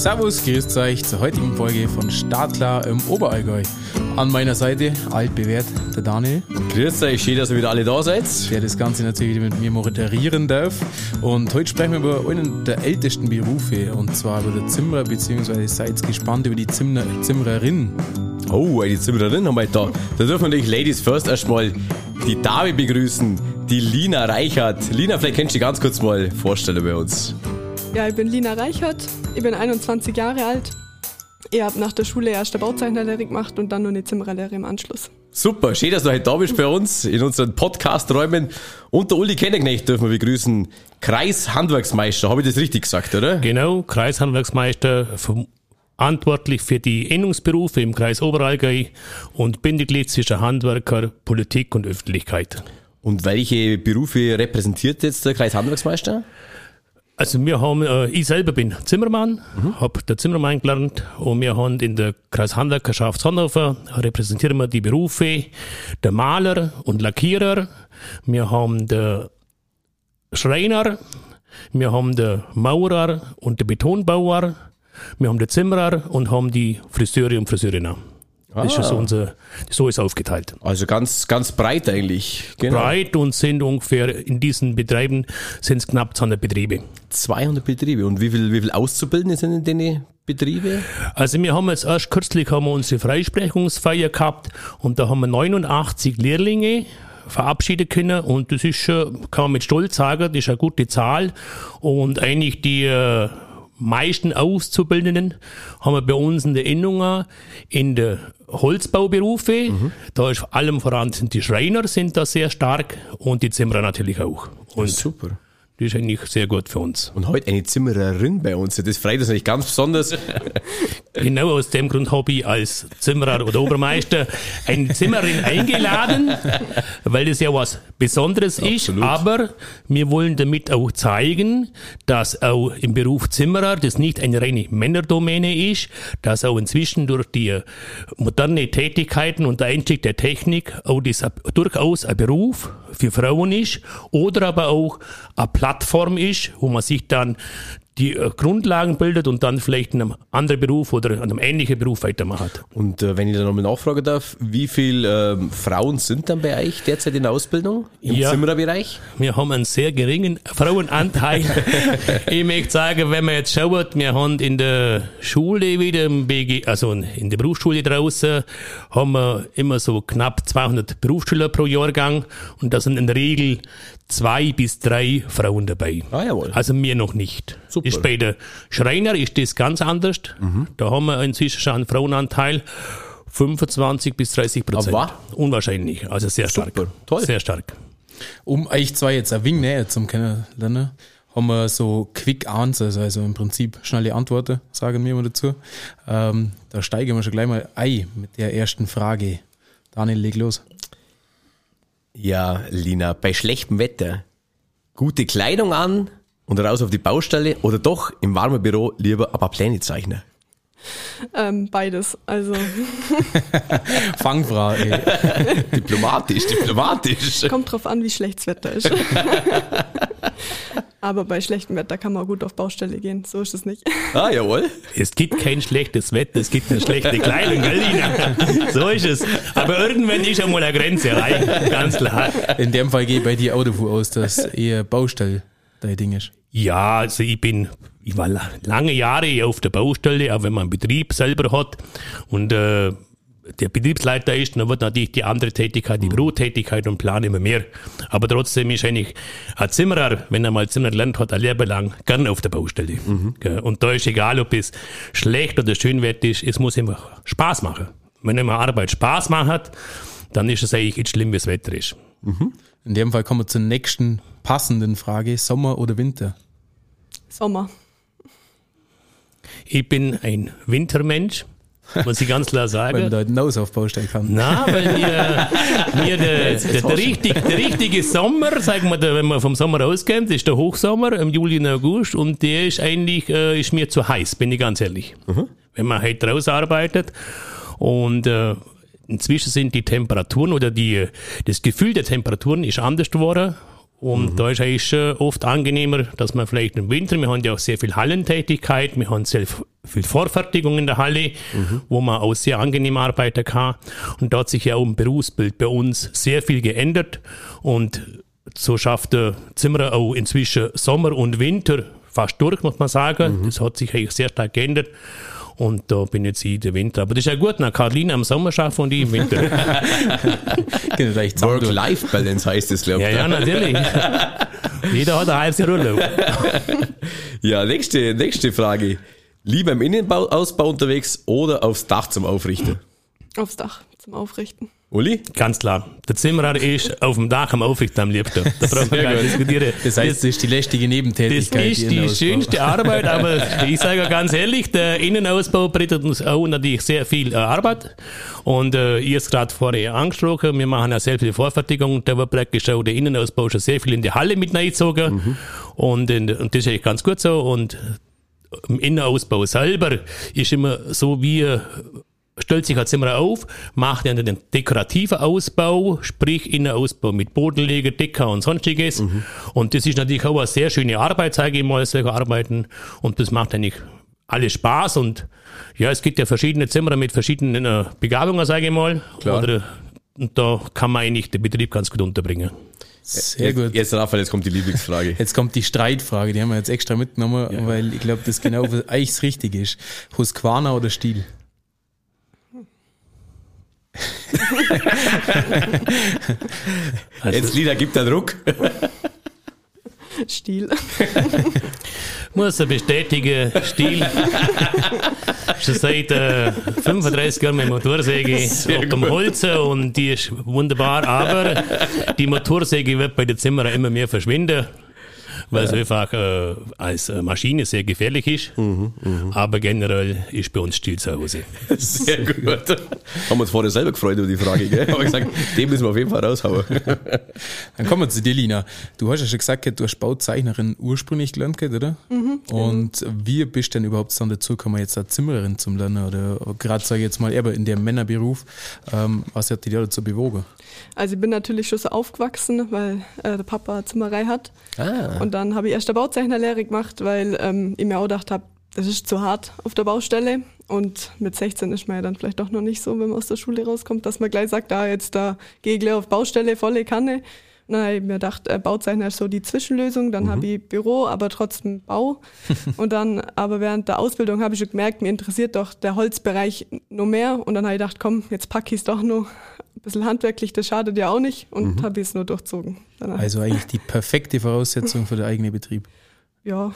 Servus, grüßt euch zur heutigen Folge von Startklar im Oberallgäu. An meiner Seite, altbewährt, der Daniel. Grüß euch, schön, dass ihr wieder alle da seid. Der das Ganze natürlich mit mir moderieren darf. Und heute sprechen wir über einen der ältesten Berufe, und zwar über den Zimmerer, beziehungsweise seid gespannt über die Zimmer Zimmererin. Oh, die Zimmererin haben wir da. Da dürfen wir natürlich Ladies First erstmal die Dame begrüßen, die Lina Reichert. Lina, vielleicht kannst du dich ganz kurz mal vorstellen bei uns. Ja, ich bin Lina Reichert, ich bin 21 Jahre alt. Ich habe nach der Schule erst eine Bauzeichnerlehre gemacht und dann noch eine Zimmererlehre im Anschluss. Super, schön, dass du heute da bist bei uns in unseren Podcast-Räumen. Und der Uli Kenneknecht dürfen wir begrüßen. Kreishandwerksmeister, habe ich das richtig gesagt, oder? Genau, Kreishandwerksmeister, verantwortlich für die Innungsberufe im Kreis Oberallgäu und Bindeglied zwischen Handwerker, Politik und Öffentlichkeit. Und welche Berufe repräsentiert jetzt der Kreishandwerksmeister? Also wir haben, äh, ich selber bin Zimmermann, mhm. habe der Zimmermann gelernt und wir haben in der Kreishandwerkerschaft Hannover repräsentieren wir die Berufe der Maler und Lackierer, wir haben der Schreiner, wir haben der Maurer und der Betonbauer, wir haben den Zimmerer und haben die Friseure und Friseurinnen. Ah. Das ist so unser, so ist aufgeteilt. Also ganz, ganz breit eigentlich. Genau. Breit und sind ungefähr in diesen Betrieben sind es knapp 200 Betriebe. 200 Betriebe. Und wie viel, wie viel Auszubildende sind in den Betriebe? Also wir haben jetzt erst kürzlich haben wir unsere Freisprechungsfeier gehabt und da haben wir 89 Lehrlinge verabschieden können und das ist schon, kann man mit Stolz sagen, das ist eine gute Zahl und eigentlich die äh, meisten Auszubildenden haben wir bei uns in der Innung in der Holzbauberufe. Mhm. Da ist vor allem voran sind die Schreiner sind da sehr stark und die Zimmerer natürlich auch. Und super. Die ist eigentlich sehr gut für uns. Und heute eine Zimmererin bei uns. Das freut uns natürlich ganz besonders. genau aus dem Grund habe ich als Zimmerer oder Obermeister eine Zimmerin eingeladen, weil das ja was Besonderes Absolut. ist. Aber wir wollen damit auch zeigen, dass auch im Beruf Zimmerer das nicht eine reine Männerdomäne ist, dass auch inzwischen durch die moderne Tätigkeiten und der Einstieg der Technik auch das durchaus ein Beruf für Frauen ist oder aber auch ein Platz Plattform ist, wo man sich dann die äh, Grundlagen bildet und dann vielleicht in einem anderen Beruf oder in einem ähnlichen Beruf weitermacht. Und äh, wenn ich da nochmal nachfragen darf, wie viele ähm, Frauen sind dann bei euch derzeit in der Ausbildung im ja, Zimmererbereich? Wir haben einen sehr geringen Frauenanteil. ich möchte sagen, wenn man jetzt schaut, wir haben in der Schule wieder, im BG, also in der Berufsschule draußen, haben wir immer so knapp 200 Berufsschüler pro Jahrgang und da sind in der Regel zwei bis drei Frauen dabei. Ah, jawohl. Also mir noch nicht. Super. Ist bei der Schreiner ist das ganz anders. Mhm. Da haben wir inzwischen schon einen Frauenanteil 25 bis 30 Prozent. Aber Unwahrscheinlich. Also sehr stark. Super. Toll. Sehr stark. Um euch zwei jetzt ein wenig näher zum Kennenlernen, haben wir so Quick Answers, also im Prinzip schnelle Antworten, sagen wir mal dazu. Ähm, da steigen wir schon gleich mal ein mit der ersten Frage. Daniel, leg los. Ja, Lina, bei schlechtem Wetter gute Kleidung an und raus auf die Baustelle oder doch im warmen Büro lieber ein paar Pläne zeichnen? Ähm, beides, also. Fangfrage. diplomatisch, diplomatisch. Kommt drauf an, wie schlechtes Wetter ist. Aber bei schlechtem Wetter kann man gut auf Baustelle gehen, so ist es nicht. Ah, jawohl. Es gibt kein schlechtes Wetter, es gibt eine schlechte Kleidung, Galina. So ist es. Aber irgendwann ist ja mal eine Grenze rein, ganz klar. In dem Fall gehe ich bei dir auch davon aus, dass eher Baustelle dein Ding ist. Ja, also ich bin, ich war lange Jahre auf der Baustelle, auch wenn man einen Betrieb selber hat und äh, der Betriebsleiter ist, dann wird natürlich die andere Tätigkeit, die mhm. Bürotätigkeit und Plan immer mehr. Aber trotzdem ist eigentlich ein Zimmerer, wenn er mal Zimmer lernt hat, ein Leben lang gerne auf der Baustelle. Mhm. Und da ist egal, ob es schlecht oder schön wird ist, es muss immer Spaß machen. Wenn immer Arbeit Spaß macht, dann ist es eigentlich nicht schlimm, wie das Wetter ist. Mhm. In dem Fall kommen wir zur nächsten passenden Frage. Sommer oder Winter? Sommer. Ich bin ein Wintermensch. Muss ich ganz klar sagen. weil man da einen Ausaufbau stellen kann. Nein, weil mir, mir der, der, der, richtig, der richtige Sommer, sagen wir, wenn man vom Sommer ausgeht, ist der Hochsommer im Juli und August und der ist eigentlich äh, ist mir zu heiß, bin ich ganz ehrlich. Mhm. Wenn man halt draußen arbeitet und äh, inzwischen sind die Temperaturen oder die, das Gefühl der Temperaturen ist anders geworden. Und mhm. da ist es oft angenehmer, dass man vielleicht im Winter, wir haben ja auch sehr viel Hallentätigkeit, wir haben sehr viel Vorfertigung in der Halle, mhm. wo man auch sehr angenehm arbeiten kann. Und da hat sich ja auch im Berufsbild bei uns sehr viel geändert. Und so schafft der Zimmerer auch inzwischen Sommer und Winter fast durch, muss man sagen. Mhm. Das hat sich eigentlich sehr stark geändert. Und da bin jetzt ich der Winter. Aber das ist ja gut, nach Karlina am Sommer schaffen und ich im Winter. Work-Life-Balance heißt es, glaube ich. Ja, ja, natürlich. Jeder hat ein halbes Jahr Urlaub. ja, nächste, nächste Frage. Lieber im Innenausbau unterwegs oder aufs Dach zum Aufrichten? Aufs Dach zum Aufrichten. Uli? Ganz klar. Der Zimmerer ist auf dem Dach am Aufrichten am liebsten. Da braucht man gar nicht diskutieren. Das heißt, das ist die lästige Nebentätigkeit. Das ist die schönste Arbeit, aber ich sage ganz ehrlich, der Innenausbau bietet uns auch natürlich sehr viel äh, Arbeit. Und äh, ihr es gerade vorher angesprochen, wir machen ja selbst die Vorfertigung, da wird praktisch auch der Innenausbau schon sehr viel in die Halle mit reingezogen. Mhm. Und, und das ist eigentlich ganz gut so. Und im Innenausbau selber ist immer so wie stellt sich als Zimmer auf, macht dann den dekorativen Ausbau, sprich Innenausbau mit Bodenleger, Decker und sonstiges. Mhm. Und das ist natürlich auch eine sehr schöne Arbeit, sage ich mal, solche Arbeiten. Und das macht eigentlich alles Spaß und ja, es gibt ja verschiedene Zimmer mit verschiedenen äh, Begabungen, sage ich mal. Klar. Oder, und da kann man eigentlich den Betrieb ganz gut unterbringen. Sehr gut. Jetzt, Raphael, jetzt kommt die Lieblingsfrage. Jetzt kommt die Streitfrage, die haben wir jetzt extra mitgenommen, ja. weil ich glaube, das genau eigentlich das Richtige ist. Husqvarna oder Stiel? Jetzt Lieder gibt der Druck. Stil. Muss er bestätigen, Stil. Schon seit äh, 35 Jahren mit Motorsäge auf dem Holz und die ist wunderbar, aber die Motorsäge wird bei den Zimmern immer mehr verschwinden weil es einfach äh, als äh, Maschine sehr gefährlich ist. Mhm, mh. Aber generell ist bei uns still zu Hause. Sehr gut. Haben wir uns vorher selber gefreut über die Frage, gell? Haben gesagt, den müssen wir auf jeden Fall raushauen. Dann kommen wir zu dir, Lina. Du hast ja schon gesagt, du hast Bauzeichnerin ursprünglich gelernt, oder? Mhm, Und wie bist du denn überhaupt dann dazu gekommen, jetzt eine Zimmerin zum Lernen? Oder gerade, sage ich jetzt mal, eher in dem Männerberuf. Ähm, was hat dich dazu bewogen? Also ich bin natürlich schon so aufgewachsen, weil äh, der Papa eine Zimmerei hat. Ah. Und dann habe ich erst eine Bauzeichnerlehre gemacht, weil ähm, ich mir auch gedacht habe, das ist zu hart auf der Baustelle. Und mit 16 ist man ja dann vielleicht doch noch nicht so, wenn man aus der Schule rauskommt, dass man gleich sagt, ah, jetzt da gleich auf Baustelle, volle Kanne. Dann habe ich mir gedacht, äh, Bauzeichner ist so die Zwischenlösung. Dann mhm. habe ich Büro, aber trotzdem Bau. und dann, aber während der Ausbildung habe ich schon gemerkt, mir interessiert doch der Holzbereich noch mehr. Und dann habe ich gedacht, komm, jetzt packe ich es doch noch ein bisschen handwerklich, das schadet ja auch nicht. Und mhm. habe ich es nur durchzogen. Danach. Also eigentlich die perfekte Voraussetzung für den eigenen Betrieb. Ja.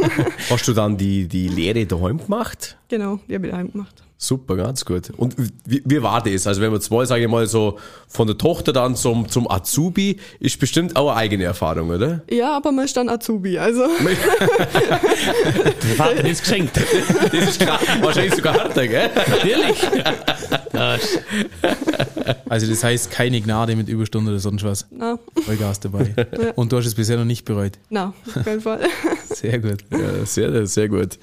Hast du dann die, die Lehre daheim gemacht? Genau, die habe ich daheim gemacht. Super, ganz gut. Und wie, wie war das? Also wenn wir zwei, sage ich mal, so von der Tochter dann zum, zum Azubi, ist bestimmt auch eine eigene Erfahrung, oder? Ja, aber man ist dann Azubi, also. Der Vater ist geschenkt. Das ist klar. Wahrscheinlich sogar harter, gell? Natürlich. Also das heißt keine Gnade mit Überstunden oder sonst was. Na. Vollgas dabei. Ja. Und du hast es bisher noch nicht bereut. Na, auf keinen Fall. Sehr gut. Ja, sehr, sehr gut.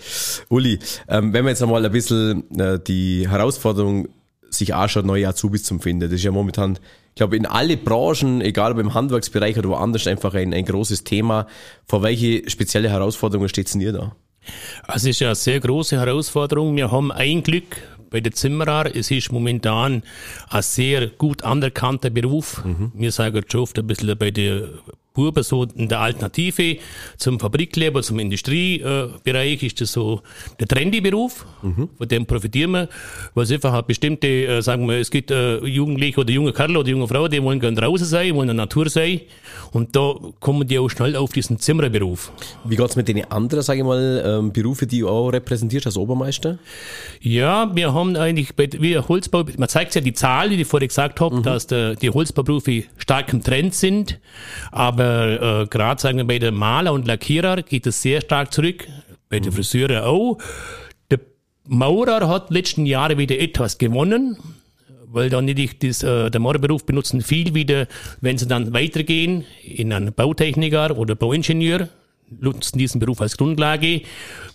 Uli, ähm, wenn wir jetzt einmal ein bisschen äh, die Herausforderung sich anschaut, neue Azubis zu finden, das ist ja momentan, ich glaube, in alle Branchen, egal ob im Handwerksbereich oder woanders, einfach ein, ein großes Thema. Vor welche spezielle Herausforderungen steht es denn ihr da? Also es ist ja eine sehr große Herausforderung. Wir haben ein Glück, bei den Zimmerer. Es ist momentan ein sehr gut anerkannter Beruf. Mhm. Wir sagen schon oft ein bisschen bei den Buben so in der Alternative zum Fabrikleben, zum Industriebereich ist das so der trendy Beruf. Mhm. Von dem profitieren wir, weil es einfach eine bestimmte, äh, sagen wir, es gibt äh, Jugendliche oder junge Kerl oder junge Frau, die wollen gerne draußen sein, wollen in der Natur sein. Und da kommen die auch schnell auf diesen Zimmererberuf. Wie geht's mit den anderen, sage ich mal, ähm, Berufe, die du auch repräsentierst als Obermeister? Ja, wir haben eigentlich bei wir Holzbau, man zeigt ja die Zahl, die ich vorher gesagt habe, mhm. dass der, die Holzbauberufe stark im Trend sind, aber äh, gerade sagen wir bei den Maler und Lackierer geht es sehr stark zurück, bei mhm. den Friseuren auch. Der Maurer hat letzten Jahre wieder etwas gewonnen, weil dann nicht das, äh, der Maurerberuf benutzen viel wieder, wenn sie dann weitergehen in einen Bautechniker oder Bauingenieur, nutzen diesen Beruf als Grundlage.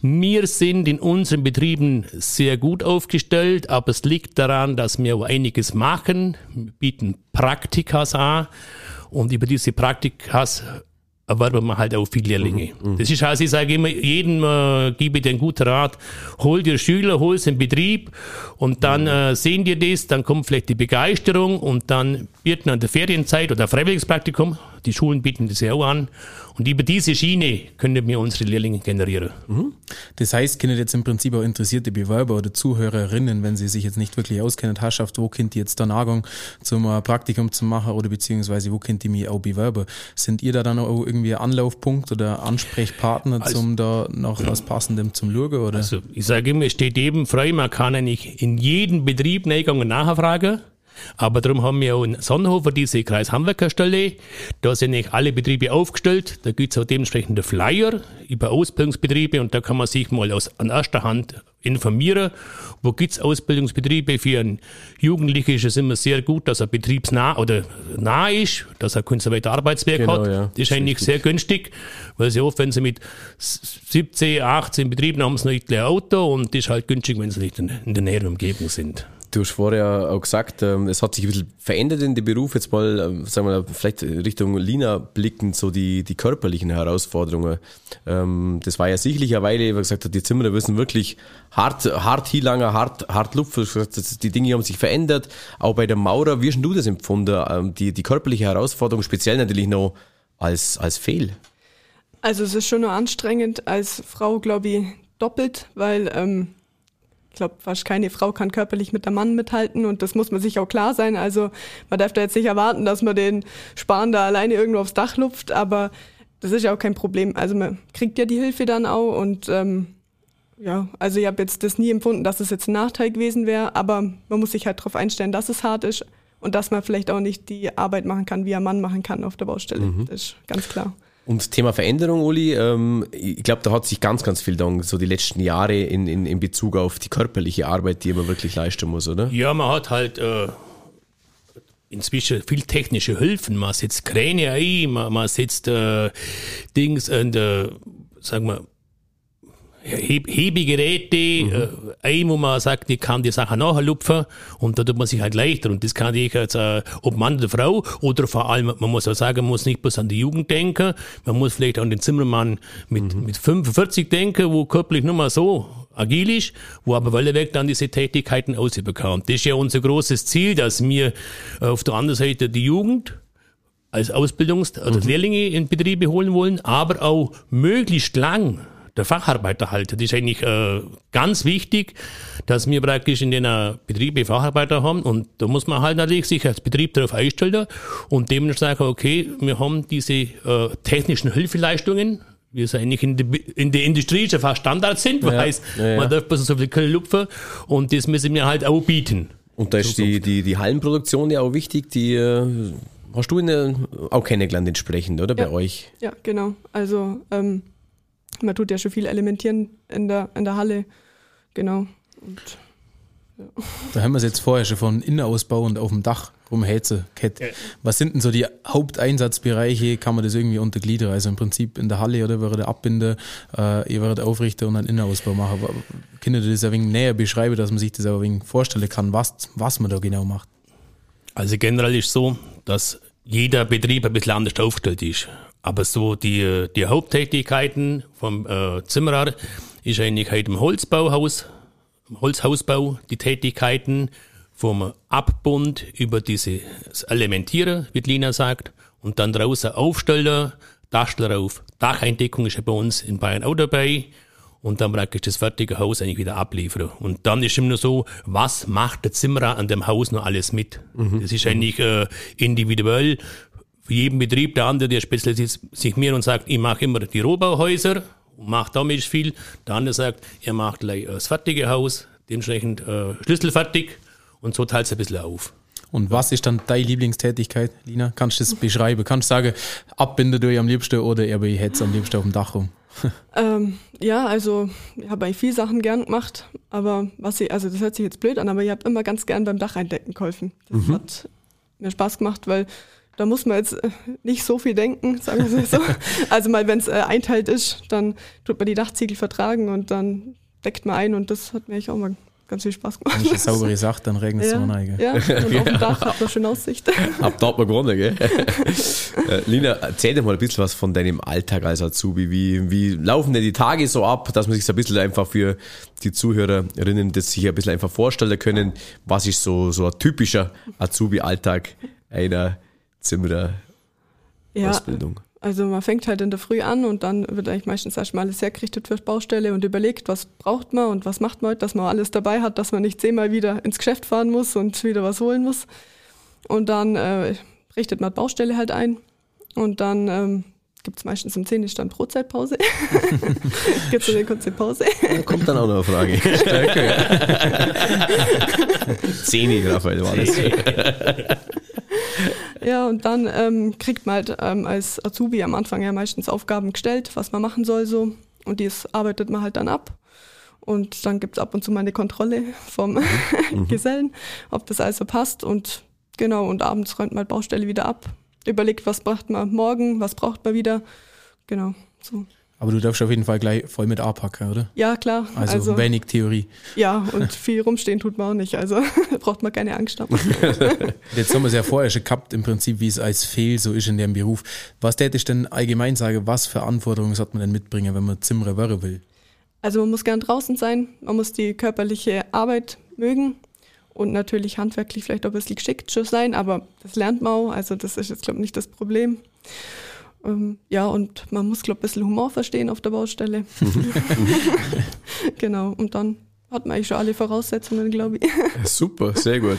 Wir sind in unseren Betrieben sehr gut aufgestellt, aber es liegt daran, dass wir auch einiges machen. Wir bieten Praktikas an und über diese Praktikas erwerben wir halt auch viele Lehrlinge. Mhm. Das ist also, ich sage immer, jedem äh, gebe ich den guten Rat, hol dir Schüler, hol sie in Betrieb und dann äh, sehen die das, dann kommt vielleicht die Begeisterung und dann wird an der Ferienzeit oder Freiwilligspraktikum, die Schulen bieten das ja auch an und über diese Schiene können wir unsere Lehrlinge generieren. Mhm. Das heißt, können jetzt im Prinzip auch interessierte Bewerber oder Zuhörerinnen, wenn sie sich jetzt nicht wirklich auskennen, Herrschaft, wo könnt ihr jetzt dann Nagung zum äh, Praktikum zu machen oder beziehungsweise wo könnt ihr mich auch bewerben? Sind ihr da dann auch irgendwie Anlaufpunkt oder Ansprechpartner, also, zum da noch was Passendem zum Schauen? Oder? Also ich sage immer, es steht eben frei, man kann eigentlich in jedem Betrieb Neigung nachfragen. Aber darum haben wir auch in Sonnenhofer diese Kreishandwerkerstelle. Da sind nicht alle Betriebe aufgestellt. Da gibt es auch dementsprechende Flyer über Ausbildungsbetriebe und da kann man sich mal aus, an erster Hand informieren. Wo gibt es Ausbildungsbetriebe? Für einen Jugendlichen ist es immer sehr gut, dass er betriebsnah oder nah ist, dass er weiter Arbeitswerk genau, hat. Ja. Das ist eigentlich sehr günstig, weil sie oft, wenn sie mit 17, 18 Betrieben haben, sie noch ein Auto und das ist halt günstig, wenn sie nicht in der näheren Umgebung sind. Du hast vorher auch gesagt, ähm, es hat sich ein bisschen verändert in dem Beruf. Jetzt mal, ähm, sagen wir, vielleicht Richtung Lina blickend, so die, die körperlichen Herausforderungen. Ähm, das war ja sicherlich eine Weile, wie gesagt, die Zimmerer müssen wirklich hart, hart Hielanger, hart, hart Luft. Die Dinge haben sich verändert. Auch bei der Maurer, wie hast du das empfunden? Die, die körperliche Herausforderung, speziell natürlich noch als, als Fehl. Also es ist schon nur anstrengend als Frau, glaube ich, doppelt, weil ähm, ich glaube, fast keine Frau kann körperlich mit der Mann mithalten und das muss man sich auch klar sein. Also man darf da jetzt nicht erwarten, dass man den Sparen da alleine irgendwo aufs Dach lupft, aber das ist ja auch kein Problem. Also man kriegt ja die Hilfe dann auch und ähm, ja, also ich habe jetzt das nie empfunden, dass es jetzt ein Nachteil gewesen wäre, aber man muss sich halt darauf einstellen, dass es hart ist und dass man vielleicht auch nicht die Arbeit machen kann, wie ein Mann machen kann auf der Baustelle. Mhm. Das ist ganz klar. Und Thema Veränderung, Uli, ähm, ich glaube, da hat sich ganz, ganz viel dann so die letzten Jahre in, in, in Bezug auf die körperliche Arbeit, die man wirklich leisten muss, oder? Ja, man hat halt äh, inzwischen viel technische Hilfen. Man setzt Kräne ein, man, man setzt äh, Dings und, äh, sagen wir, Heb Hebegeräte, mhm. äh, ein, wo man sagt, ich kann die Sachen nachlupfen und da tut man sich halt leichter. Und das kann ich jetzt, äh, ob Mann oder Frau, oder vor allem, man muss auch sagen, man muss nicht bloß an die Jugend denken, man muss vielleicht an den Zimmermann mit, mhm. mit 45 denken, wo körperlich nur mal so agil ist, wo aber weg dann diese Tätigkeiten ausbekommt. Das ist ja unser großes Ziel, dass wir auf der anderen Seite die Jugend als Ausbildungs- oder mhm. Lehrlinge in Betriebe holen wollen, aber auch möglichst lang der Facharbeiter halt. Das ist eigentlich äh, ganz wichtig, dass wir praktisch in den äh, Betrieben Facharbeiter haben und da muss man halt natürlich sich als Betrieb darauf einstellen und dem sagen, okay, wir haben diese äh, technischen Hilfeleistungen, wie es eigentlich in, die, in der Industrie schon fast Standard sind, ja, heißt, ja, ja. man darf bloß so viel Kölle lupfen und das müssen wir halt auch bieten. Und da ist die, die, die Hallenproduktion ja auch wichtig, die äh, hast du in der, auch kennengelernt entsprechend, oder bei euch? Ja, genau. Also ähm, man tut ja schon viel elementieren in der, in der Halle. Genau. Und, ja. Da haben wir es jetzt vorher schon von Innenausbau und auf dem Dach rumhätze. Ja. Was sind denn so die Haupteinsatzbereiche? Kann man das irgendwie untergliedern? Also im Prinzip in der Halle oder wäre der Abbinder, äh, ihr werdet Aufrichter und einen Innenausbau machen. Könnt ihr das ein wenig näher beschreiben, dass man sich das ein wenig vorstellen kann, was, was man da genau macht? Also generell ist so, dass jeder Betrieb ein bisschen anders aufgestellt ist. Aber so die, die Haupttätigkeiten vom äh, Zimmerer ist eigentlich halt im Holzbauhaus, im Holzhausbau, die Tätigkeiten vom Abbund über dieses Elementieren, wie Lina sagt, und dann draußen Aufsteller, Dachsteller auf, Dacheindeckung ist ja bei uns in Bayern auch dabei und dann praktisch das fertige Haus eigentlich wieder abliefern. Und dann ist immer nur so, was macht der Zimmerer an dem Haus noch alles mit? Mhm. Das ist eigentlich äh, individuell für jeden Betrieb, der andere, der spezialisiert sich mehr und sagt, ich mache immer die Rohbauhäuser und mache damit viel. Der andere sagt, er macht gleich das fertige Haus, dementsprechend äh, schlüsselfertig und so teilt es ein bisschen auf. Und was ist dann deine Lieblingstätigkeit, Lina? Kannst du das beschreiben? Kannst du sagen, Abbinder du am liebsten oder eher bei Hetz am liebsten auf dem Dach rum? ähm, ja, also ich habe eigentlich viel Sachen gern gemacht, aber was ich, also das hört sich jetzt blöd an, aber ich habe immer ganz gern beim Dach eindecken geholfen. Das mhm. hat mir Spaß gemacht, weil da muss man jetzt äh, nicht so viel denken, sagen wir so. Also mal, wenn es äh, einteilt ist, dann tut man die Dachziegel vertragen und dann deckt man ein und das hat mir eigentlich auch mal ganz viel Spaß gemacht. Wenn ich eine saubere Sache, dann regnet es ja. immer rein. Ja, und auf dem Dach hat man schön Aussicht. Ab da hat man gewonnen, gell? Äh, Lina, erzähl dir mal ein bisschen was von deinem Alltag als Azubi. Wie, wie laufen denn die Tage so ab, dass man sich so ein bisschen einfach für die Zuhörerinnen das sich ein bisschen einfach vorstellen können, was ist so, so ein typischer Azubi-Alltag einer Zimmerer Ja, Ausbildung? also man fängt halt in der Früh an und dann wird eigentlich meistens erstmal alles hergerichtet für die Baustelle und überlegt, was braucht man und was macht man heute, dass man alles dabei hat, dass man nicht zehnmal wieder ins Geschäft fahren muss und wieder was holen muss. Und dann äh, richtet man die Baustelle halt ein und dann ähm, gibt es meistens um 10 ist dann Brotzeitpause. gibt es eine kurze Pause. Da kommt dann auch noch eine Frage. Zehni, Raphael, war das. Ja, und dann ähm, kriegt man halt ähm, als Azubi am Anfang ja meistens Aufgaben gestellt, was man machen soll so. Und das arbeitet man halt dann ab. Und dann gibt's ab und zu mal eine Kontrolle vom Gesellen, ob das also passt. Und genau, und abends räumt man halt Baustelle wieder ab. Überlegt, was braucht man morgen, was braucht man wieder. Genau, so. Aber du darfst auf jeden Fall gleich voll mit anpacken, oder? Ja, klar. Also, wenig Theorie. Ja, und viel rumstehen tut man auch nicht. Also braucht man keine Angst haben. Jetzt haben wir es ja vorher schon gehabt, im Prinzip, wie es als Fehl so ist in dem Beruf. Was täte ich denn allgemein sagen, was für Anforderungen sollte man denn mitbringen, wenn man Zimmerer werden will? Also man muss gern draußen sein, man muss die körperliche Arbeit mögen und natürlich handwerklich vielleicht auch ein bisschen geschickt schon sein, aber das lernt man auch, also das ist jetzt, glaube ich, nicht das Problem. Ähm, ja, und man muss, glaube ich, ein bisschen Humor verstehen auf der Baustelle. genau, und dann hat man eigentlich schon alle Voraussetzungen, glaube ich. Super, sehr gut.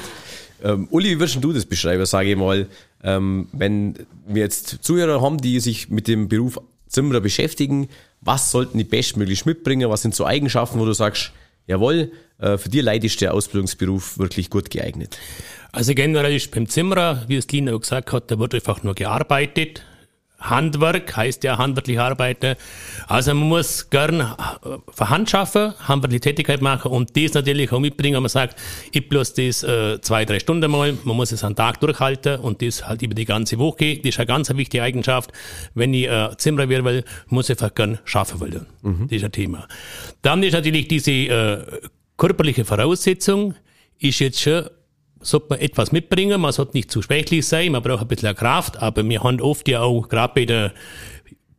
Ähm, Uli, wie würdest du das beschreiben, sage ich mal, ähm, wenn wir jetzt Zuhörer haben, die sich mit dem Beruf Zimmerer beschäftigen, was sollten die bestmöglich mitbringen? Was sind so Eigenschaften, wo du sagst, jawohl, äh, für die Leute ist der Ausbildungsberuf wirklich gut geeignet? Also generell ist beim Zimmerer, wie es Lina auch gesagt hat, da wird einfach nur gearbeitet. Handwerk heißt ja handwerklich arbeiten. Also man muss gern äh, für Hand schaffen, handwerkliche Tätigkeit machen und das natürlich auch mitbringen. Man sagt, ich bloß das äh, zwei, drei Stunden mal, man muss es einen Tag durchhalten und das halt über die ganze Woche. Das ist eine ganz wichtige Eigenschaft. Wenn ich äh, Zimmerer werden will, muss ich einfach gern schaffen wollen. Das ist ein Thema. Dann ist natürlich diese äh, körperliche Voraussetzung, ist jetzt schon sollte man etwas mitbringen, man sollte nicht zu schwächlich sein, man braucht ein bisschen Kraft, aber wir haben oft ja auch, gerade bei der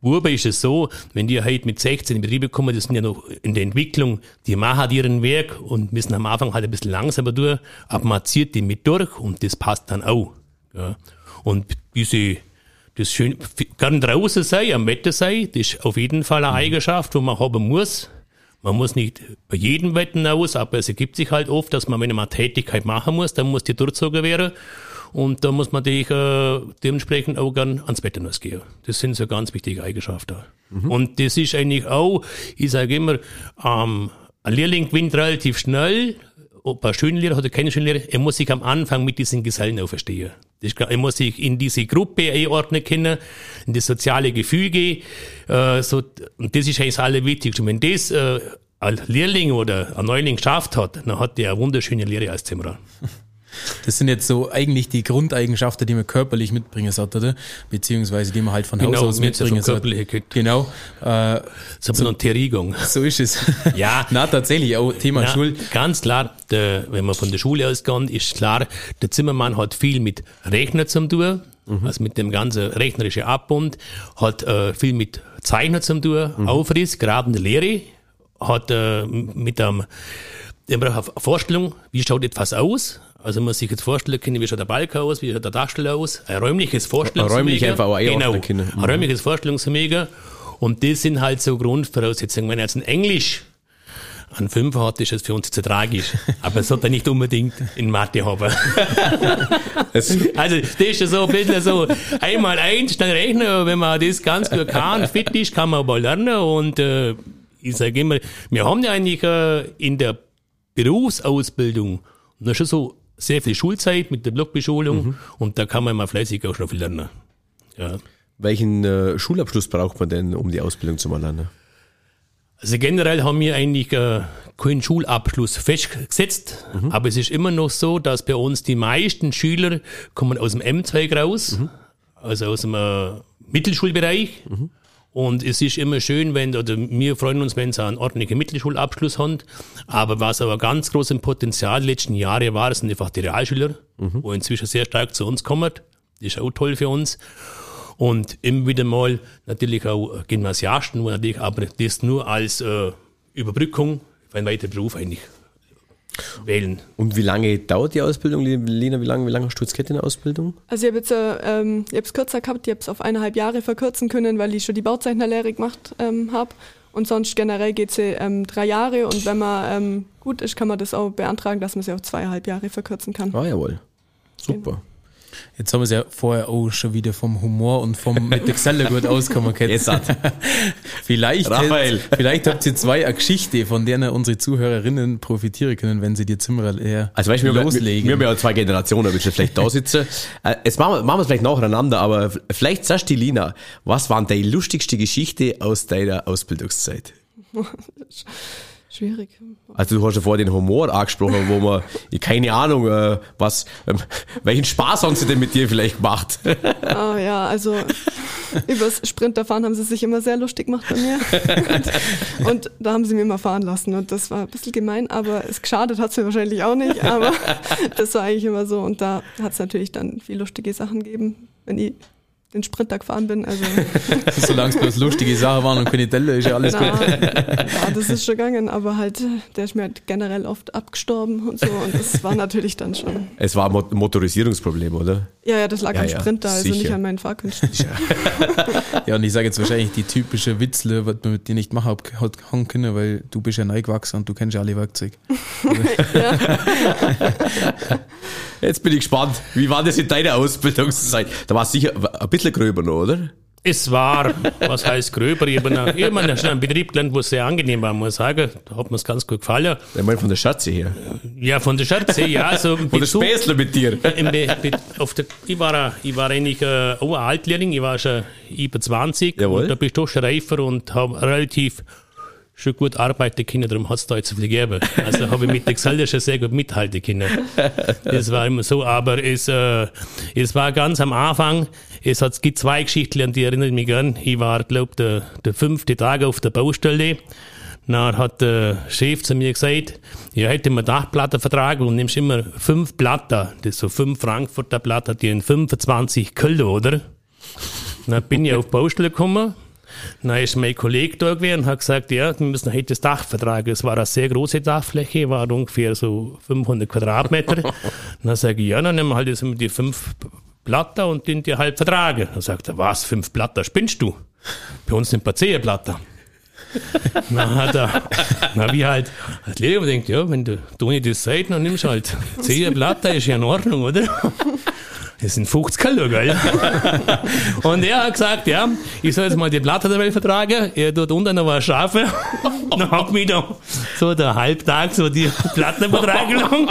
Buben ist es so, wenn die halt mit 16 in Betriebe kommen, das sind ja noch in der Entwicklung, die machen halt ihren Weg und müssen am Anfang halt ein bisschen langsamer durch, aber man zieht die mit durch und das passt dann auch. Ja. Und diese, das schön, gern draußen sein, am Wetter sein, das ist auf jeden Fall eine Eigenschaft, wo man haben muss. Man muss nicht bei jedem Wetten aus, aber es ergibt sich halt oft, dass man, wenn man eine Tätigkeit machen muss, dann muss die durchzogen werden. Und da muss man dich äh, dementsprechend auch gern ans Wetten gehen. Das sind so ganz wichtige Eigenschaften. Und das ist eigentlich auch, ich sage immer, ähm, ein Lehrling gewinnt relativ schnell, ob er schöne Lehrer oder keine schöne Lehrer, er muss sich am Anfang mit diesen Gesellen auch verstehen. Er muss sich in diese Gruppe einordnen können, in das soziale Gefüge. Äh, so, und das ist eigentlich das Allerwichtigste. Wenn das äh, ein Lehrling oder ein Neuling geschafft hat, dann hat der eine wunderschöne Lehre als Zimmerer. Das sind jetzt so eigentlich die Grundeigenschaften, die man körperlich mitbringen sollte, oder? Beziehungsweise die man halt von Genau, Haus aus mitbringen sollte. Genau. Äh, So ein bisschen eine Terrigung. so ist es. Ja. Na, tatsächlich, auch Thema Ja, Schule. Ganz klar, der, wenn man von der Schule ausgeht, ist klar, der Zimmermann hat viel mit Rechner zu tun, also mit dem ganzen rechnerischen Abbund, hat äh, viel mit Zeichner zu tun, Aufriss, gerade in der Lehre, hat äh, mit einem, der braucht eine Vorstellung, wie schaut etwas aus, also man muss sich jetzt vorstellen können, wie schaut der Balken aus, wie schaut der Dachstuhl aus, ein räumliches Vorstellungsvermögen. räumlich einfach auch einordnen genau, können. ein räumliches Vorstellungsvermögen und das sind halt so Grundvoraussetzungen. Wenn er jetzt in Englisch einen Fünfer hat, ist es für uns jetzt tragisch. Aber es sollte er nicht unbedingt in Mathe haben. Also, das ist ja so ein bisschen so, einmal eins, schnell rechnen, wenn man das ganz gut kann, fit ist, kann man aber lernen und, äh, ich sage immer, wir haben ja eigentlich äh, in der Berufsausbildung noch schon so sehr viel Schulzeit mit der Blockbeschulung und da kann man mal fleißig auch schon viel lernen. Ja. welchen äh, Schulabschluss braucht man denn, um die Ausbildung zu lernen? Also generell haben wir eigentlich äh, keinen Schulabschluss festgesetzt, aber es ist immer noch so, dass bei uns die meisten Schüler kommen aus dem M-Zweig raus, also aus dem äh, Mittelschulbereich Und es ist immer schön, wenn, oder wir freuen uns, wenn sie einen ordentlichen Mittelschulabschluss haben. Aber was aber ganz groß im Potenzial letzten Jahre war, sind einfach die Realschüler, mhm. wo inzwischen sehr stark zu uns kommen. Das ist auch toll für uns. Und immer wieder mal natürlich auch Gymnasiasten, wo natürlich aber das nur als äh, Überbrückung für einen weiteren Beruf eigentlich wählen. Und wie lange dauert die Ausbildung, Lena? Wie lange, wie lange hast du jetzt in der Ausbildung? Also ich habe jetzt ähm, ich hab's kürzer gehabt, ich habe es auf eineinhalb Jahre verkürzen können, weil ich schon die Bauzeichnerlehre gemacht ähm, habe. Und sonst generell geht sie ähm, drei Jahre und wenn man ähm, gut ist, kann man das auch beantragen, dass man sie auf zweieinhalb Jahre verkürzen kann. Ah jawohl. Super. Jetzt haben wir es ja vorher auch schon wieder vom Humor und vom mit der Geselle gut auskommen können. vielleicht, Raphael. vielleicht habt ihr zwei eine Geschichte, von der unsere Zuhörerinnen profitieren können, wenn sie die Zimmer eher also, weißt, wir loslegen. Wir, wir haben ja zwei Generationen, da willst du vielleicht da sitzen. Äh, jetzt machen wir, machen wir es vielleicht nacheinander, aber vielleicht sagst du, Lina, was war deine lustigste Geschichte aus deiner Ausbildungszeit? Schwierig. Also du hast ja vorher den Humor angesprochen, wo man, keine Ahnung, äh, was, ähm, welchen Spaß haben sie denn mit dir vielleicht gemacht? Ah ja, also übers Sprinterfahren haben sie sich immer sehr lustig gemacht bei mir. Und, und, da haben sie mir immer fahren lassen und das war ein bisschen gemein, aber es geschadet hat es mir wahrscheinlich auch nicht, aber das war eigentlich immer so und da hat es natürlich dann viel lustige Sachen gegeben, wenn ich den Sprinter gefahren bin. Also. Solange es bloß lustige Sachen waren und keine Delle, ist ja alles Na, gut. Ja, das ist schon gegangen, aber halt, der ist mir halt generell oft abgestorben und so und das war natürlich dann schon. Es war ein Motorisierungsproblem, oder? Ja, ja, das lag ja, am Sprinter, ja, also nicht an meinen Fahrkünsten. ja, und ich sage jetzt wahrscheinlich die typische Witzle, was man mit dir nicht machen hat, können, weil du bist ja neu gewachsen und du kennst ja alle Werkzeuge. ja. Jetzt bin ich gespannt. Wie war das in deiner Ausbildungszeit? Da war es sicher ein bisschen gröber noch, oder? Es war, was heißt gröber? Ich habe einen, schon einen Betrieb gelernt, wo es sehr angenehm war, muss ich sagen. Da hat mir es ganz gut gefallen. Ich meine von der Schatze her. Ja, von der Schatze, ja. Also von der Späßler mit dir. Im, auf der, ich, war, ich war eigentlich äh, auch ein Altlehrling, ich war schon über 20. Jawohl. Und da bist du schon reifer und habe relativ schon gut arbeiten können, darum hat es da jetzt so viel gegeben. Also habe ich mit der Gesellschaft sehr gut mithalten können. Das war immer so, aber es, äh, es war ganz am Anfang, es hat, es gibt zwei Geschichten, an die erinnere ich mich gern. Ich war, glaube der, der fünfte Tag auf der Baustelle. Dann hat der Chef zu mir gesagt, ja, hätte mir Dachplattenvertrag und nimmst immer fünf Platten, das so fünf Frankfurter Platten, die in 25 Kilo, oder? Dann bin ich auf die Baustelle gekommen, dann ist mein Kollege da gewesen und hat gesagt, ja, wir müssen heute das Dach vertragen. Es war eine sehr große Dachfläche, war ungefähr so 500 Quadratmeter. dann sage ich, ja, dann nehmen wir halt jetzt die fünf Platter und den die halb vertragen. Dann sagt er, was, fünf Platter, spinnst du? Bei uns sind ein paar zehn Platter. dann hat er, na wie halt, als Lehrer denkt, ja, wenn du Toni das sagt, dann nimmst du halt zehn Platter, ist ja in Ordnung, oder? Das sind 50 Kilo, gell? und er hat gesagt, ja, ich soll jetzt mal die Platte dabei vertragen. Er tut unten noch was Schafe. dann hat mich da so der Halbtag so die Platten vertragen.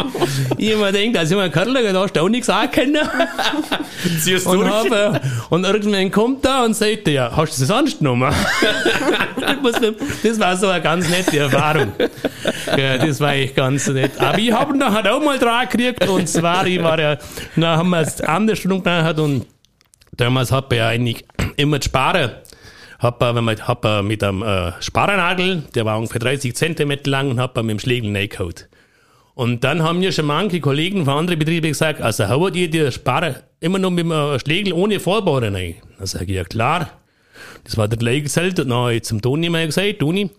Ich mir gedacht, als junger Kerl, da hast du auch nichts ankennen. Ziehst und, hab, äh, und irgendwann kommt er und sagt, ja, hast du das ernst genommen? das war so eine ganz nette Erfahrung. Ja, das war echt ganz nett. Aber ich habe ihn dann auch mal dran gekriegt und zwar, ich war ja, dann haben wir es Andersstellung hat und damals hat man eigentlich immer sparen. Hat man, wenn man, hat man mit einem äh, Sparernagel, der war ungefähr 30 Zentimeter lang und hat man mit dem Schlegel reingehauen. Und dann haben mir schon manche Kollegen von anderen Betrieben gesagt, also haut ihr die Sparer immer noch mit dem Schlegel ohne Vollbohren rein? Dann sage ich, ja klar. Das war der gleiche Zelt. Und dann habe ich zum Toni mal gesagt, Toni,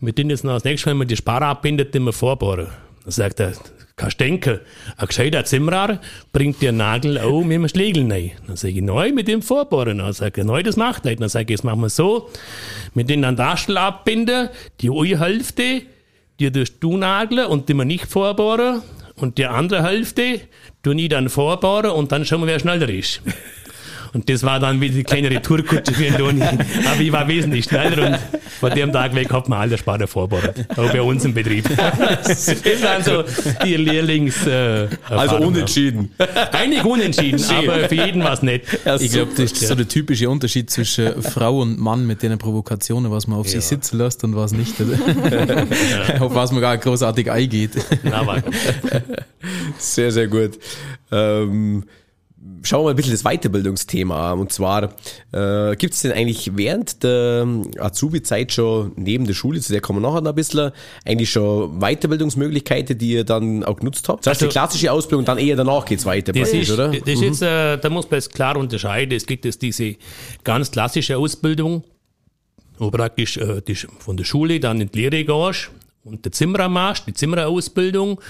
wir tun jetzt noch das nächste Mal, wenn man die Sparer abbindet, immer vorbohren. Dann sagt er, kannst denken, ein gescheiter Zimmerer bringt dir Nagel auch mit einem Schlegel rein. Dann sage ich, neu mit dem Vorbohren. Dann sage ich, neu, das macht nicht. Dann sage ich, jetzt machen wir so, mit den Andastel abbinden, die eine Hälfte, die tust du nageln und die wir nicht vorbohren. Und die andere Hälfte, du nie dann vorbohren und dann schauen wir, wer schneller ist. Und das war dann wieder die kleine Retourkutsche für den Toni. Aber ich war wesentlich schneller und von dem Tag weg hat man alle Sparer vorbereitet. Auch bei uns im Betrieb. Das waren so die Lehrlings. Äh, also unentschieden. Eigentlich unentschieden, aber für jeden war es nett. Ja, ich glaube, das ist so der typische Unterschied zwischen Frau und Mann mit den Provokationen, was man auf ja. sich sitzen lässt und was nicht. ja. Auf was man gar großartig eingeht. Na, sehr, sehr gut. Ähm, schauen wir mal ein bisschen das Weiterbildungsthema an. Und zwar, äh, gibt es denn eigentlich während der Azubi-Zeit schon neben der Schule, zu der kommen wir nachher noch ein bisschen, eigentlich schon Weiterbildungsmöglichkeiten, die ihr dann auch genutzt habt? Das heißt, also, die klassische Ausbildung, dann eher danach geht's weiter, das ist, oder? Das ist mhm. jetzt, äh, da muss man jetzt klar unterscheiden. Es gibt jetzt diese ganz klassische Ausbildung, wo praktisch äh, die, von der Schule dann in die Lehre gehst und der Zimmerer machst, die Zimmererausbildung.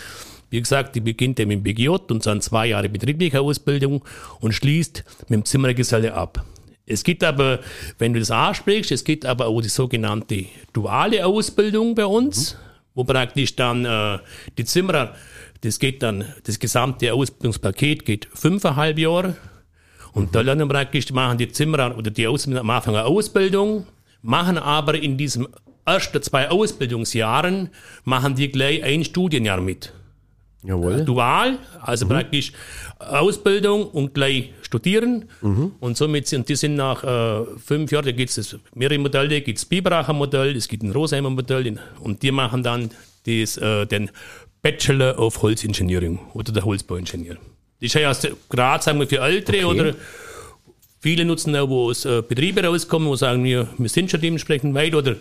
Wie gesagt, die beginnt ja mit dem BGJ und dann zwei Jahre betriebliche Ausbildung und schließt mit dem Zimmerergeselle ab. Es gibt aber, wenn du das ansprichst, es gibt aber auch die sogenannte duale Ausbildung bei uns, mhm. wo praktisch dann äh, die Zimmerer, das geht dann, das gesamte Ausbildungspaket geht fünfeinhalb Jahre und mhm. da lernen praktisch, machen die Zimmerer oder die Ausbilder am Anfang eine Ausbildung, machen aber in diesem ersten zwei Ausbildungsjahren, machen die gleich ein Studienjahr mit. Jawohl. Dual, also mhm. praktisch Ausbildung und gleich studieren. Mhm. Und somit sind die sind nach äh, fünf Jahren, da gibt es mehrere Modelle, da gibt es Biberacher Modell, es gibt ein Rosheimer Modell und die machen dann das, äh, den Bachelor of Holzengineering oder der Holzbauingenieur. Das ist ja erst gerade sagen wir für Ältere okay. oder viele nutzen auch, wo aus äh, Betriebe rauskommen, wo sagen wir, wir sind schon dementsprechend weit oder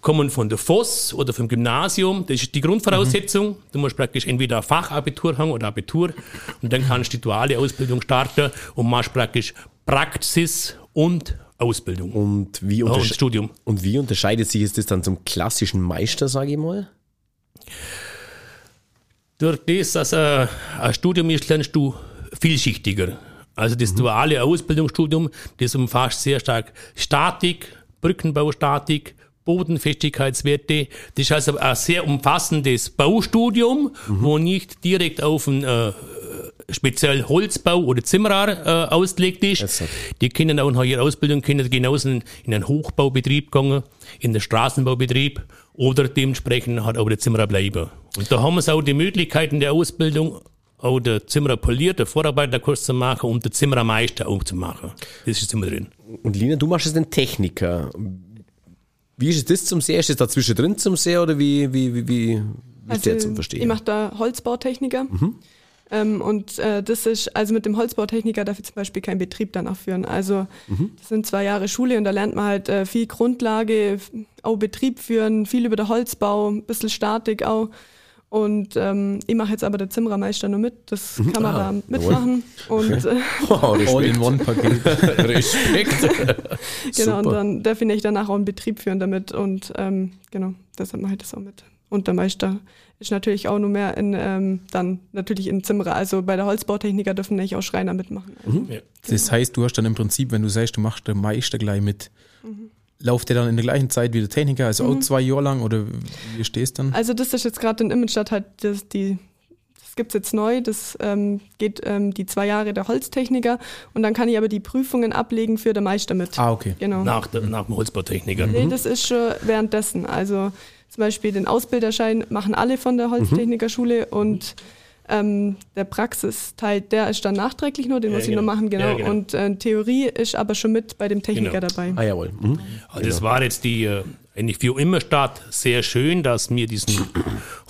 kommen von der FOS oder vom Gymnasium. Das ist die Grundvoraussetzung. Mhm. Du musst praktisch entweder ein Fachabitur haben oder Abitur und dann kannst du die duale Ausbildung starten und machst praktisch Praxis und Ausbildung. Und wie, und Studium. und wie unterscheidet sich das dann zum klassischen Meister, sage ich mal? Durch das, dass äh, ein Studium ist, lernst du vielschichtiger. Also das mhm. duale Ausbildungsstudium, das umfasst sehr stark Statik, Brückenbaustatik, Bodenfestigkeitswerte. Das ist also ein sehr umfassendes Baustudium, mhm. wo nicht direkt auf ein äh, speziell Holzbau oder Zimmerer äh, ausgelegt ist. Die können auch nach ihrer Ausbildung können genauso in, in einen Hochbaubetrieb gehen, in den Straßenbaubetrieb oder dementsprechend hat auch der Zimmerer bleiben. Und da haben wir auch die Möglichkeiten der Ausbildung, auch der Zimmerer poliert, der Vorarbeiterkurs zu machen und der Zimmerermeister auch zu machen. Das ist immer drin. Und Lina, du machst es den Techniker. Wie ist das zum See? Ist das da zwischendrin zum See oder wie, wie, wie, wie, also, ist der zum Verstehen? Ich mache da Holzbautechniker. Mhm. Ähm, und äh, das ist, also mit dem Holzbautechniker darf ich zum Beispiel keinen Betrieb danach führen. Also mhm. das sind zwei Jahre Schule und da lernt man halt äh, viel Grundlage, auch Betrieb führen, viel über den Holzbau, ein bisschen Statik auch. Und ähm, ich mache jetzt aber der Zimmerermeister nur mit. Das mhm. kann man ah, da mitmachen. Und, äh, wow, All in one Paket. Respekt. genau, und dann darf ich danach auch einen Betrieb führen damit. Und ähm, genau, deshalb mache ich das auch mit. Und der Meister ist natürlich auch nur mehr in, ähm, dann natürlich in Zimmerer. Also bei der Holzbautechniker dürfen nicht auch Schreiner mitmachen. Also, mhm. ja. Das heißt, du hast dann im Prinzip, wenn du sagst, du machst den Meister gleich mit, mhm Lauft der dann in der gleichen Zeit wie der Techniker, also mhm. auch zwei Jahre lang oder wie stehst du dann? Also das ist jetzt gerade in Immenstadt halt das, die, das gibt es jetzt neu, das ähm, geht ähm, die zwei Jahre der Holztechniker und dann kann ich aber die Prüfungen ablegen für den Meister mit. Ah, okay. Genau. Nach, der, nach dem Holzbautechniker. Nee, mhm. das ist schon währenddessen. Also zum Beispiel den Ausbilderschein machen alle von der Holztechnikerschule mhm. Ähm, der Praxisteil, der ist dann nachträglich nur, den ja, muss genau. ich noch machen, genau. Ja, genau. Und äh, Theorie ist aber schon mit bei dem Techniker genau. dabei. Ah, jawohl. Mhm. Also das war jetzt die, äh, eigentlich für Immerstadt sehr schön, dass wir diesen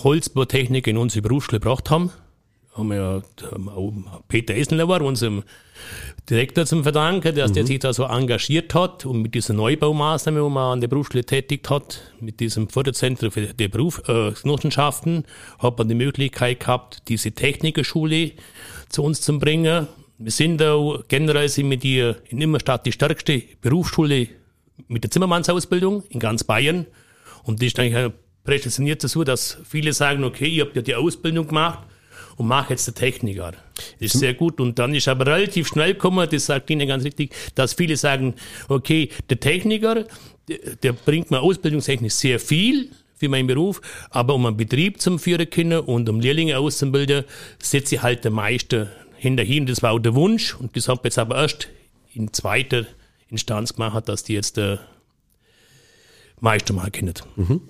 Holzbautechnik in unsere Berufsschule gebracht haben haben wir ja Peter Essenlauer, unserem Direktor zum Verdanken, dass mhm. der sich da so engagiert hat und mit dieser Neubaumaßnahme, wo man an der Berufsschule tätigt hat, mit diesem Förderzentrum für die Berufsgenossenschaften, äh, hat man die Möglichkeit gehabt, diese Technikerschule zu uns zu bringen. Wir sind auch generell sind wir die in Immerstadt die stärkste Berufsschule mit der Zimmermannsausbildung in ganz Bayern. Und die ist eigentlich prädestiniert dazu, dass viele sagen, okay, ihr habt ja die Ausbildung gemacht, und mache jetzt der Techniker. Das ist sehr gut. Und dann ist aber relativ schnell gekommen, das sagt Ihnen ganz richtig, dass viele sagen, okay, der Techniker, der, der bringt mir ausbildungstechnisch sehr viel für meinen Beruf, aber um einen Betrieb zum führen können und um Lehrlinge auszubilden, setze ich halt der Meister hinterhin. Das war auch der Wunsch und das habe ich jetzt aber erst in zweiter Instanz gemacht, dass die jetzt der Meister mal kennen. Mhm.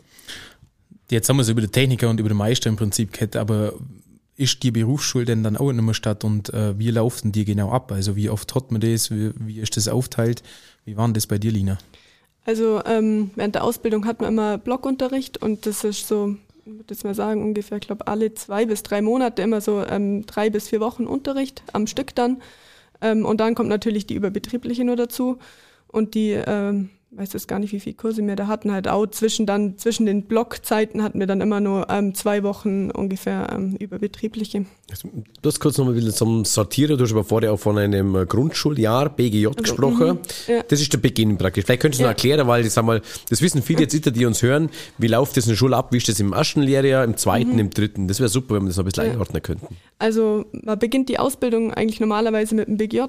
Jetzt haben wir es über den Techniker und über den Meister im Prinzip gehört, aber ist die Berufsschule denn dann auch in der Stadt und äh, wie laufen die genau ab? Also wie oft hat man das? Wie, wie ist das aufteilt? Wie war das bei dir, Lina? Also ähm, während der Ausbildung hat man immer Blockunterricht und das ist so würde jetzt mal sagen, ungefähr, ich glaube, alle zwei bis drei Monate immer so ähm, drei bis vier Wochen Unterricht am Stück dann. Ähm, und dann kommt natürlich die überbetriebliche nur dazu. Und die ähm, weiß jetzt gar nicht, wie viele Kurse wir da hatten, halt auch zwischen dann, zwischen den Blockzeiten hatten wir dann immer nur ähm, zwei Wochen ungefähr ähm, überbetriebliche. Du hast kurz noch mal wieder zum Sortieren, du hast aber vorher auch von einem äh, Grundschuljahr BGJ also, gesprochen. Mhm, ja. Das ist der Beginn praktisch. Vielleicht könntest du ja. noch erklären, weil ich sag mal, das wissen viele jetzt, die uns hören, wie läuft das in der Schule ab, wie ist das im ersten Lehrjahr, im zweiten, mhm. im dritten? Das wäre super, wenn wir das noch ein bisschen ja. einordnen könnten. Also man beginnt die Ausbildung eigentlich normalerweise mit dem BGJ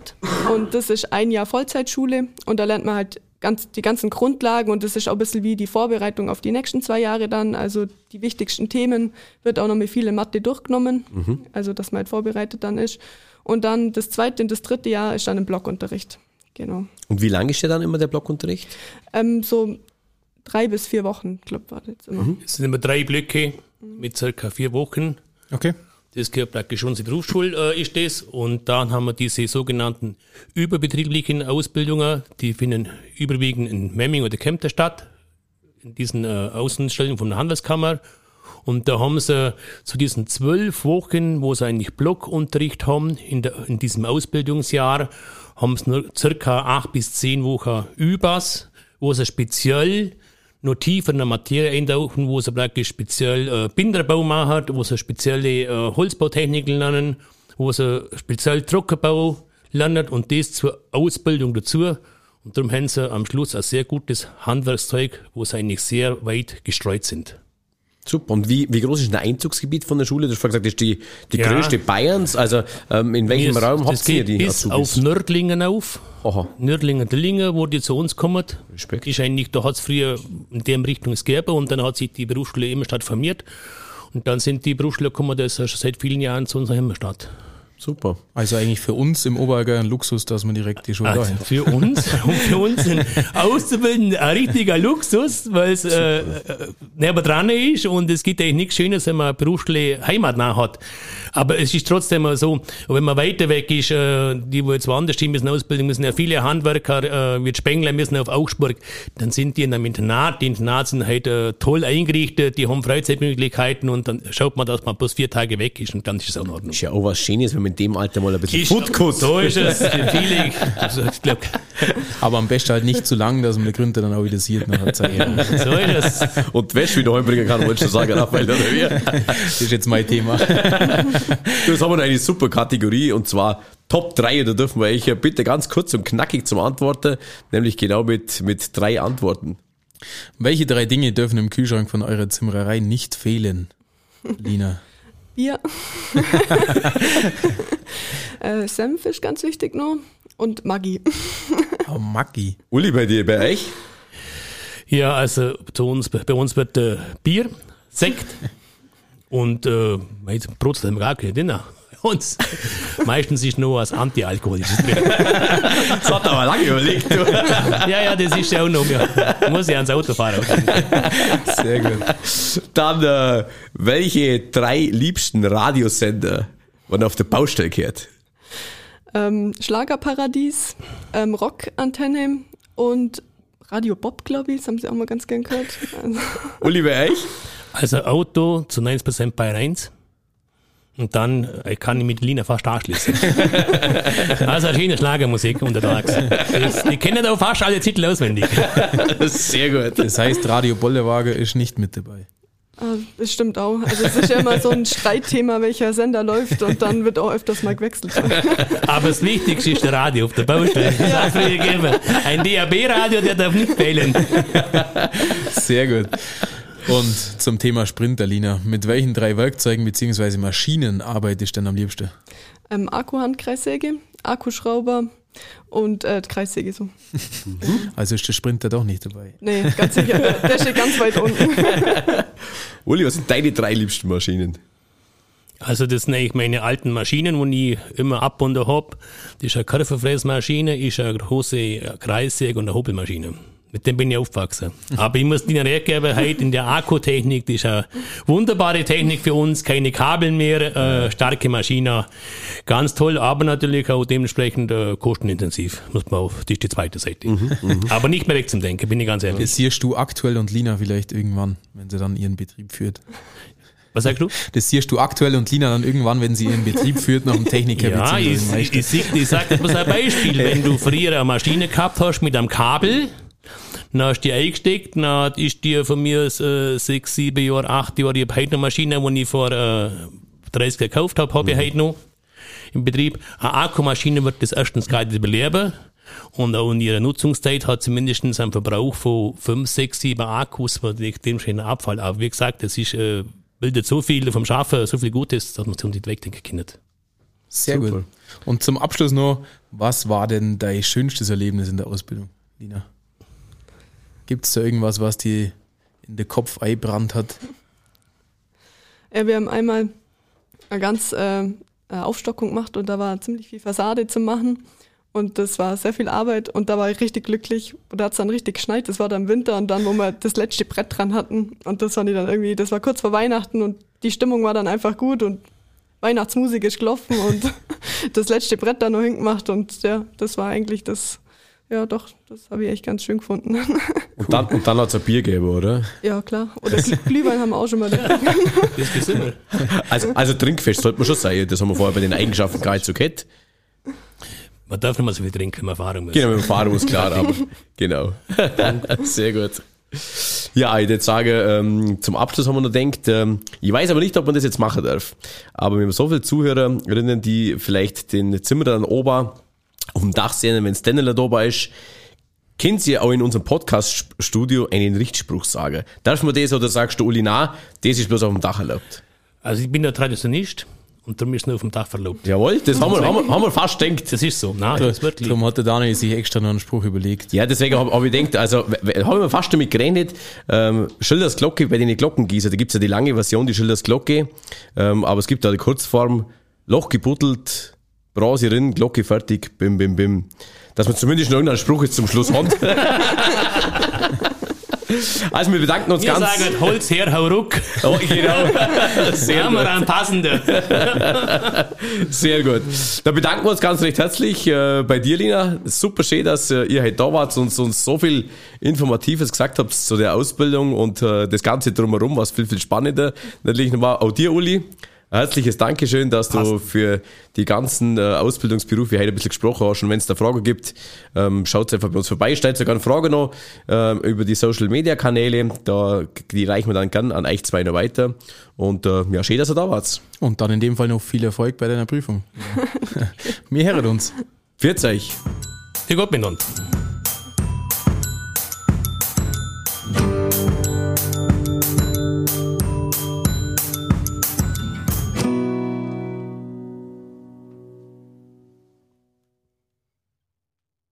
und das ist ein Jahr Vollzeitschule und da lernt man halt ganz, die ganzen Grundlagen und das ist auch ein bisschen wie die Vorbereitung auf die nächsten zwei Jahre dann. Also die wichtigsten Themen wird auch noch mit viele Mathe durchgenommen, mhm. also dass man halt vorbereitet dann ist. Und dann das zweite und das dritte Jahr ist dann im Blockunterricht. Genau. Und wie lange ist der dann immer der Blockunterricht? Ähm, so drei bis vier Wochen, glaube ich, war das immer. Mhm. Es sind immer drei Blöcke mit circa vier Wochen. Okay. Das gehört praktisch unsere Berufsschule, äh, ist das. Und dann haben wir diese sogenannten überbetrieblichen Ausbildungen, die finden überwiegend in Memming oder Kempter statt, in diesen äh, Außenstellungen von der Handelskammer. Und da haben sie zu diesen zwölf Wochen, wo sie eigentlich Blockunterricht haben, in, der, in diesem Ausbildungsjahr, haben sie nur circa acht bis zehn Wochen Übers, wo sie speziell noch tiefer in der Materie eintauchen, wo sie praktisch speziell äh, Binderbau machen, wo sie spezielle äh, Holzbautechniken lernen, wo sie speziell Druckerbau lernen und das zur Ausbildung dazu. Und darum haben sie am Schluss ein sehr gutes Handwerkszeug, wo sie eigentlich sehr weit gestreut sind. Super. Und wie, wie groß ist ein Einzugsgebiet von der Schule? Du hast vorhin gesagt, das ist die, die ja. größte Bayerns. Also ähm, in welchem das, Raum habt ihr die bis Azubis? auf Nördlingen auf. Aha. Nördlingen, Dillingen, wo die zu uns kommen. Respekt. Ist eigentlich, da hat es früher in dem Richtung gegeben und dann hat sich die Berufsschule immer statt formiert. Und dann sind die Berufsschule gekommen, das ist schon seit vielen Jahren zu unserer Heimatstadt. Super. Also eigentlich für uns im Oberallgäu ein Luxus, dass man direkt die Schule also dahin Für uns und für uns ein Auszubildender ein richtiger Luxus, weil es äh, äh dran ist und es gibt eigentlich nichts Schönes, wenn man eine Berufsschule heimatnah hat. Aber es ist trotzdem mal so, wenn man weiter weg ist, äh, die, wo jetzt woanders hin müssen, Ausbildung müssen, ja viele Handwerker, äh, wie Spengler müssen auf Augsburg, dann sind die in einem Internat. Die Internate sind halt äh, toll eingerichtet, die haben Freizeitmöglichkeiten und dann schaut man, dass man bloß vier Tage weg ist und dann ist es auch in Ordnung. Ist ja auch was Schönes, wenn man in dem Alter mal ein bisschen Foodcut. So ist es, viele, Aber am besten halt nicht zu lang, dass man die Gründe dann auch wieder sieht nach der Zeit. So ist es. Und Wäsche wieder heimbringen kann, wolltest du sagen, Raphael, oder wie? Das ist jetzt mein Thema. Jetzt haben wir eine super Kategorie und zwar Top 3. Da dürfen wir euch bitte ganz kurz und knackig zum Antworten, nämlich genau mit, mit drei Antworten. Welche drei Dinge dürfen im Kühlschrank von eurer Zimmererei nicht fehlen, Lina? Bier. äh, Senf ist ganz wichtig noch. Und Maggi. oh, Maggi. Uli, bei dir, bei euch? Ja, also zu uns, bei uns wird äh, Bier, Sekt und äh, Brot haben wir gar keine Dinner. Uns meistens ist nur als antialkoholisches drin. das hat aber lange überlegt. Du. ja, ja, das ist ja auch noch. Ja. Muss ja ans Auto fahren. Sehr gut. Dann, äh, welche drei liebsten Radiosender man auf der Baustelle gehört? Ähm, Schlagerparadies, ähm, Rockantenne und Radio Bob, glaube ich, das haben sie auch mal ganz gern gehört. Also. Uli, bei euch? Also Auto zu 90% bei 1. Und dann ich kann ich mit Lina fast anschließen. also eine schöne Schlagermusik untertags. Das, die kennen auch fast alle Titel auswendig. Sehr gut. Das heißt, Radio Bollewagen ist nicht mit dabei. Ah, das stimmt auch. Also es ist ja immer so ein Streitthema, welcher Sender läuft und dann wird auch öfters mal gewechselt. Aber das Wichtigste ist der Radio auf der Baustelle. Ja. Ein DAB-Radio, der darf nicht fehlen. Sehr gut. Und zum Thema Sprinter, Lina, mit welchen drei Werkzeugen bzw. Maschinen arbeitest du denn am liebsten? Ähm, Akkuhandkreissäge, Akkuschrauber und äh, Kreissäge so. Also ist der Sprinter doch nicht dabei. Nee, ganz sicher. Der steht ganz weit unten. Uli, was sind deine drei liebsten Maschinen? Also das sind eigentlich meine alten Maschinen, die ich immer ab und habe. Das ist eine Körperfräsmaschine, ist eine große Kreissäge und eine Hobelmaschine. Mit dem bin ich aufgewachsen. Aber ich muss Ihnen recht geben, heute in der Akkutechnik, das ist eine wunderbare Technik für uns, keine Kabel mehr, äh, starke Maschine, ganz toll, aber natürlich auch dementsprechend äh, kostenintensiv, muss man auf, das ist die zweite Seite. Mhm, mhm. aber nicht mehr weg zum Denken, bin ich ganz ehrlich. Das siehst du aktuell und Lina vielleicht irgendwann, wenn sie dann ihren Betrieb führt. Was sagst du? Das siehst du aktuell und Lina dann irgendwann, wenn sie ihren Betrieb führt, nach dem Techniker. Ja, ich, ich, ich, ich sag dir mal ein Beispiel. Wenn du früher eine Maschine gehabt hast mit einem Kabel, dann hast du die eingesteckt, dann ist dir von mir äh, sechs, sieben Jahre, acht Jahre, ich habe heute eine Maschine, die ich vor äh, 30 gekauft habe, habe ich mhm. heute noch im Betrieb. Eine Akkumaschine wird das erstens gar nicht überleben. Und auch in ihrer Nutzungszeit hat sie mindestens einen Verbrauch von 5, 6, 7 Akkus, was dem schönen Abfall. Aber wie gesagt, es ist, äh, bildet so viel vom Schaffen, so viel Gutes, dass man sich nicht wegdenken kann. Sehr Super. gut. Und zum Abschluss noch, was war denn dein schönstes Erlebnis in der Ausbildung, Lina? Gibt es da irgendwas, was dir in den Kopf eingebrannt hat? Ja, wir haben einmal eine ganz äh, Aufstockung gemacht und da war ziemlich viel Fassade zu machen. Und das war sehr viel Arbeit und da war ich richtig glücklich. Und da hat es dann richtig geschneit. Das war dann Winter und dann, wo wir das letzte Brett dran hatten. Und das war dann irgendwie, das war kurz vor Weihnachten und die Stimmung war dann einfach gut und Weihnachtsmusik ist gelaufen und das letzte Brett da noch hingemacht. Und ja, das war eigentlich das, ja doch, das habe ich echt ganz schön gefunden. Und dann, und dann hat es ein Bier gegeben, oder? Ja, klar. Oder Glühwein haben wir auch schon mal da. Das also, also trinkfest sollte man schon sein. Das haben wir vorher bei den Eigenschaften gar nicht so gehabt. Man darf nicht mal so viel trinken, wenn man fahren muss. Genau, wenn man fahren muss, klar, aber genau. Sehr gut. Ja, ich würde sagen, ähm, zum Abschluss haben wir noch gedacht, ähm, ich weiß aber nicht, ob man das jetzt machen darf. Aber wir haben so viele Zuhörerinnen, die vielleicht den Zimmer dann oben auf dem Dach sehen, wenn es dann da ist, können Sie auch in unserem Podcast-Studio einen Richtspruch sagen. Darf man das oder sagst du, Uli, na, das ist bloß auf dem Dach erlaubt? Also ich bin der Traditionist. Und darum ist nur auf dem Dach verlobt. Jawohl, das haben wir, haben wir, haben wir fast gedacht. Das ist so. Nein, das wirklich. Darum hat der Daniel sich extra noch einen Spruch überlegt. Ja, deswegen habe hab ich gedacht, also habe ich fast damit gerechnet, ähm, Schilders Glocke bei den Glockengießer, da gibt's ja die lange Version, die Schilders Glocke, ähm, aber es gibt da die Kurzform, Loch gebuddelt, Brase drin, Glocke fertig, bim, bim, bim. Dass man zumindest noch irgendeinen Spruch jetzt zum Schluss hat. Also wir bedanken uns wir ganz. Wir sagen Holz her, hau ruck. Oh, genau. Sehr haben wir einen passenden. Sehr gut. Da bedanken wir uns ganz recht herzlich äh, bei dir, Lina. Super schön, dass äh, ihr heute da wart und uns so viel Informatives gesagt habt zu der Ausbildung und äh, das Ganze drumherum, was viel, viel spannender natürlich war. Auch dir, Uli. Herzliches Dankeschön, dass Passt. du für die ganzen äh, Ausbildungsberufe heute ein bisschen gesprochen hast. Und wenn es da Fragen gibt, ähm, schaut einfach bei uns vorbei. Stellt sogar eine Frage noch ähm, über die Social Media Kanäle. Da, die reichen wir dann gern an euch zwei noch weiter. Und äh, ja, schön, dass ihr da wart. Und dann in dem Fall noch viel Erfolg bei deiner Prüfung. wir hören uns. Pfiat euch. Viel Gott miteinander.